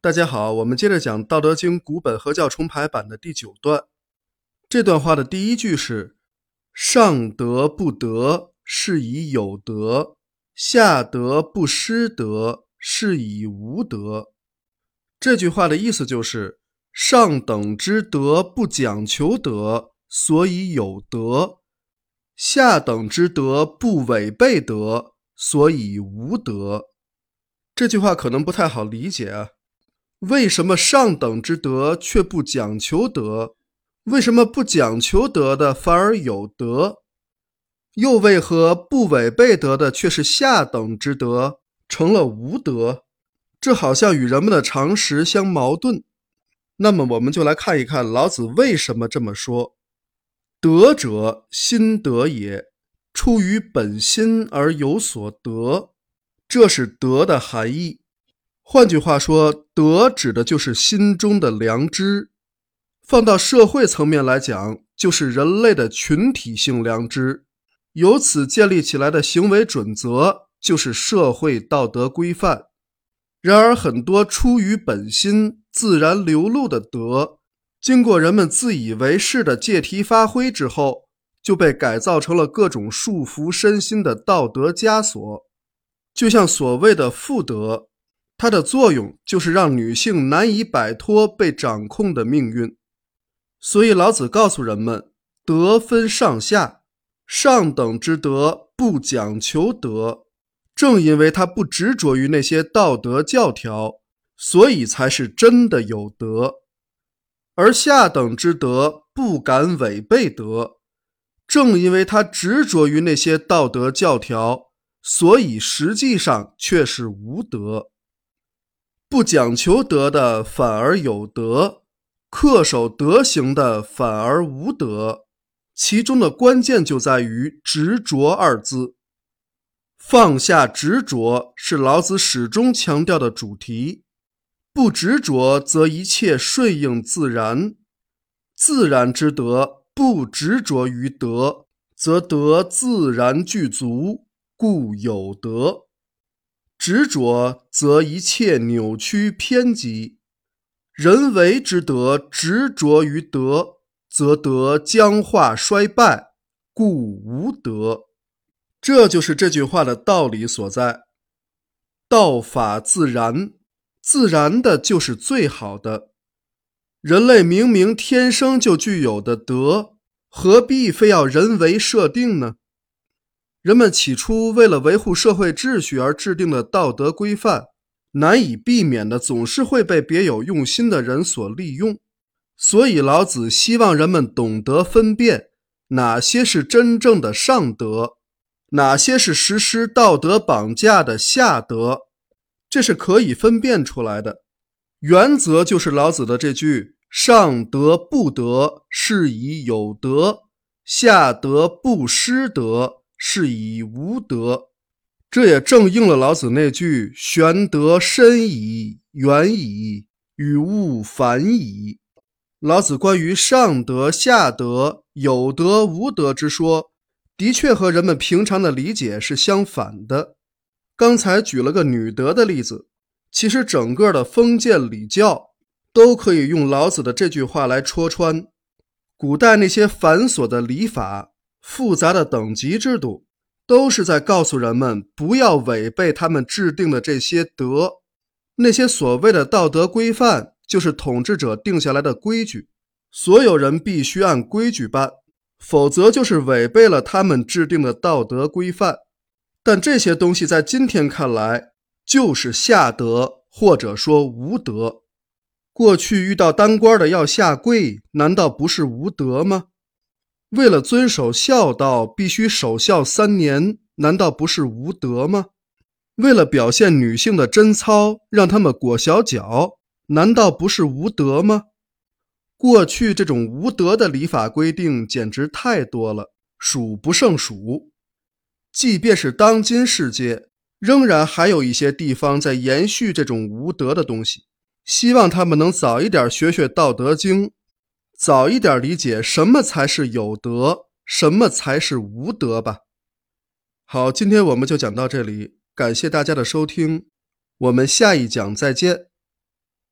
大家好，我们接着讲《道德经》古本合教重排版的第九段。这段话的第一句是“上德不德，是以有德；下德不失德，是以无德。”这句话的意思就是，上等之德不讲求德，所以有德；下等之德不违背德，所以无德。这句话可能不太好理解啊，为什么上等之德却不讲求德？为什么不讲求德的反而有德？又为何不违背德的却是下等之德，成了无德？这好像与人们的常识相矛盾。那么我们就来看一看老子为什么这么说：“德者，心得也，出于本心而有所得。”这是德的含义。换句话说，德指的就是心中的良知。放到社会层面来讲，就是人类的群体性良知。由此建立起来的行为准则，就是社会道德规范。然而，很多出于本心、自然流露的德，经过人们自以为是的借题发挥之后，就被改造成了各种束缚身心的道德枷锁。就像所谓的妇德，它的作用就是让女性难以摆脱被掌控的命运。所以老子告诉人们，德分上下，上等之德不讲求德，正因为他不执着于那些道德教条，所以才是真的有德；而下等之德不敢违背德，正因为他执着于那些道德教条。所以实际上却是无德，不讲求德的反而有德，恪守德行的反而无德。其中的关键就在于“执着”二字。放下执着是老子始终强调的主题。不执着，则一切顺应自然；自然之德，不执着于德，则德自然具足。故有德，执着则一切扭曲偏激；人为之德，执着于德，则德僵化衰败，故无德。这就是这句话的道理所在。道法自然，自然的就是最好的。人类明明天生就具有的德，何必非要人为设定呢？人们起初为了维护社会秩序而制定的道德规范，难以避免的总是会被别有用心的人所利用。所以老子希望人们懂得分辨哪些是真正的上德，哪些是实施道德绑架的下德，这是可以分辨出来的。原则就是老子的这句：“上德不德，是以有德；下德不失德。”是以无德，这也正应了老子那句“玄德深矣，远矣，与物反矣”。老子关于上德、下德、有德、无德之说，的确和人们平常的理解是相反的。刚才举了个女德的例子，其实整个的封建礼教都可以用老子的这句话来戳穿。古代那些繁琐的礼法。复杂的等级制度，都是在告诉人们不要违背他们制定的这些德。那些所谓的道德规范，就是统治者定下来的规矩，所有人必须按规矩办，否则就是违背了他们制定的道德规范。但这些东西在今天看来，就是下德，或者说无德。过去遇到当官的要下跪，难道不是无德吗？为了遵守孝道，必须守孝三年，难道不是无德吗？为了表现女性的贞操，让她们裹小脚，难道不是无德吗？过去这种无德的礼法规定简直太多了，数不胜数。即便是当今世界，仍然还有一些地方在延续这种无德的东西。希望他们能早一点学学《道德经》。早一点理解什么才是有德，什么才是无德吧。好，今天我们就讲到这里，感谢大家的收听，我们下一讲再见。